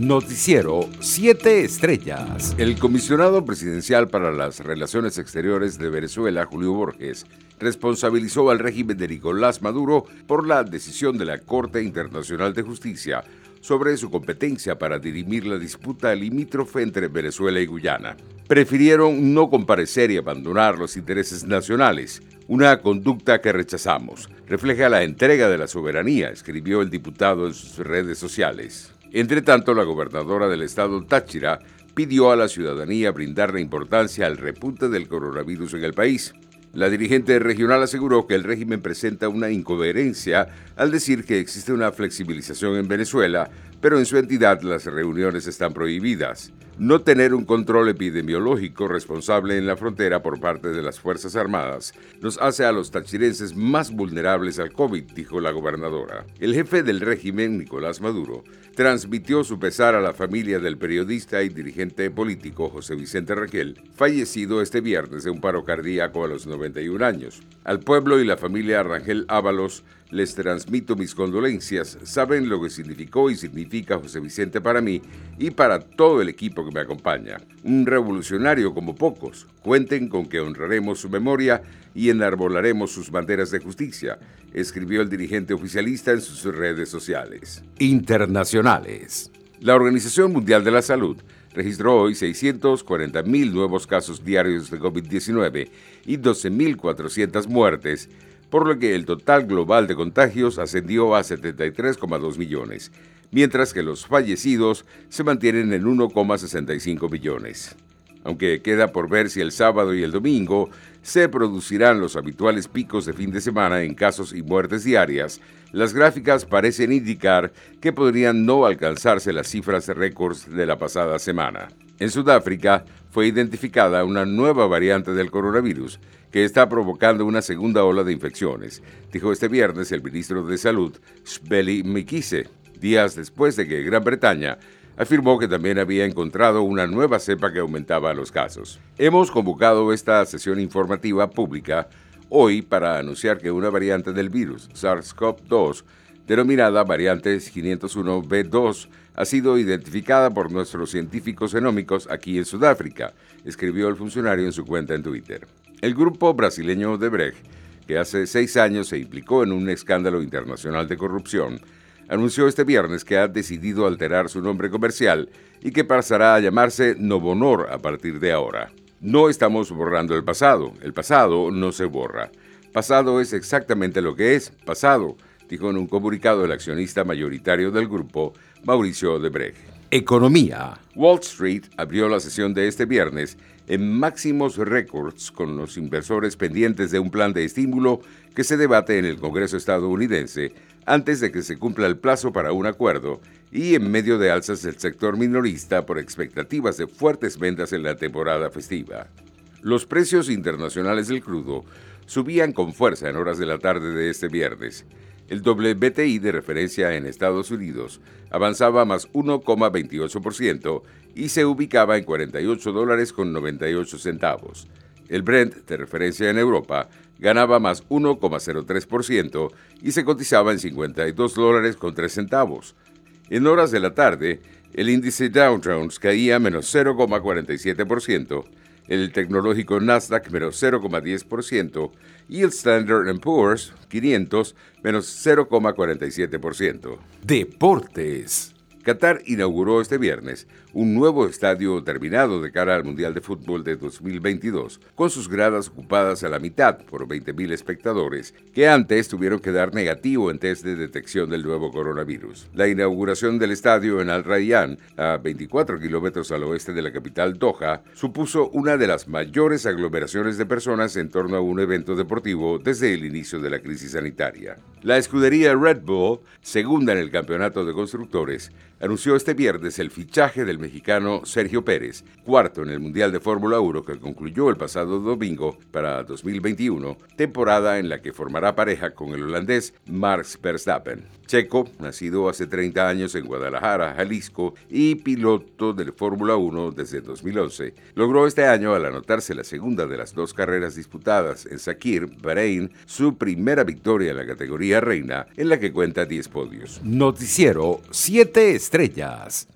Noticiero 7 Estrellas. El comisionado presidencial para las Relaciones Exteriores de Venezuela, Julio Borges, responsabilizó al régimen de Nicolás Maduro por la decisión de la Corte Internacional de Justicia sobre su competencia para dirimir la disputa limítrofe entre Venezuela y Guyana. Prefirieron no comparecer y abandonar los intereses nacionales, una conducta que rechazamos. Refleja la entrega de la soberanía, escribió el diputado en sus redes sociales. Entre tanto, la gobernadora del estado Táchira pidió a la ciudadanía brindarle importancia al repunte del coronavirus en el país. La dirigente regional aseguró que el régimen presenta una incoherencia al decir que existe una flexibilización en Venezuela, pero en su entidad las reuniones están prohibidas. No tener un control epidemiológico responsable en la frontera por parte de las Fuerzas Armadas nos hace a los tachirenses más vulnerables al COVID, dijo la gobernadora. El jefe del régimen, Nicolás Maduro, transmitió su pesar a la familia del periodista y dirigente político José Vicente Raquel, fallecido este viernes de un paro cardíaco a los 91 años. Al pueblo y la familia Rangel Ábalos les transmito mis condolencias. Saben lo que significó y significa José Vicente para mí y para todo el equipo que me acompaña. Un revolucionario como pocos. Cuenten con que honraremos su memoria y enarbolaremos sus banderas de justicia, escribió el dirigente oficialista en sus redes sociales. Internacionales. La Organización Mundial de la Salud registró hoy 640.000 nuevos casos diarios de COVID-19 y 12.400 muertes por lo que el total global de contagios ascendió a 73,2 millones, mientras que los fallecidos se mantienen en 1,65 millones. Aunque queda por ver si el sábado y el domingo se producirán los habituales picos de fin de semana en casos y muertes diarias, las gráficas parecen indicar que podrían no alcanzarse las cifras récords de la pasada semana. En Sudáfrica fue identificada una nueva variante del coronavirus que está provocando una segunda ola de infecciones, dijo este viernes el ministro de Salud, Shbeli Mikise, días después de que Gran Bretaña afirmó que también había encontrado una nueva cepa que aumentaba los casos. Hemos convocado esta sesión informativa pública hoy para anunciar que una variante del virus, SARS-CoV-2, denominada variante 501B2, ha sido identificada por nuestros científicos genómicos aquí en Sudáfrica, escribió el funcionario en su cuenta en Twitter. El grupo brasileño Odebrecht, que hace seis años se implicó en un escándalo internacional de corrupción, anunció este viernes que ha decidido alterar su nombre comercial y que pasará a llamarse Novonor a partir de ahora. No estamos borrando el pasado, el pasado no se borra. Pasado es exactamente lo que es, pasado, dijo en un comunicado el accionista mayoritario del grupo, Mauricio Debrecht. Economía. Wall Street abrió la sesión de este viernes en máximos récords con los inversores pendientes de un plan de estímulo que se debate en el Congreso estadounidense antes de que se cumpla el plazo para un acuerdo y en medio de alzas del sector minorista por expectativas de fuertes ventas en la temporada festiva. Los precios internacionales del crudo subían con fuerza en horas de la tarde de este viernes. El WTI de referencia en Estados Unidos avanzaba más 1,28% y se ubicaba en 48 dólares con 98 centavos. El Brent de referencia en Europa ganaba más 1,03% y se cotizaba en 52 dólares con 3 centavos. En horas de la tarde, el índice Dow Jones caía menos 0,47%, el tecnológico Nasdaq menos 0,10% y el Standard Poor's 500 menos 0,47%. Deportes. Qatar inauguró este viernes un nuevo estadio terminado de cara al Mundial de Fútbol de 2022, con sus gradas ocupadas a la mitad por 20.000 espectadores que antes tuvieron que dar negativo en test de detección del nuevo coronavirus. La inauguración del estadio en Al Rayyan, a 24 kilómetros al oeste de la capital Doha, supuso una de las mayores aglomeraciones de personas en torno a un evento deportivo desde el inicio de la crisis sanitaria. La escudería Red Bull, segunda en el campeonato de constructores, anunció este viernes el fichaje del mexicano Sergio Pérez, cuarto en el Mundial de Fórmula 1 que concluyó el pasado domingo para 2021, temporada en la que formará pareja con el holandés Max Verstappen. Checo, nacido hace 30 años en Guadalajara, Jalisco, y piloto de Fórmula 1 desde 2011, logró este año, al anotarse la segunda de las dos carreras disputadas en Sakir, Bahrein, su primera victoria en la categoría reina, en la que cuenta 10 podios. Noticiero 7 estrellas.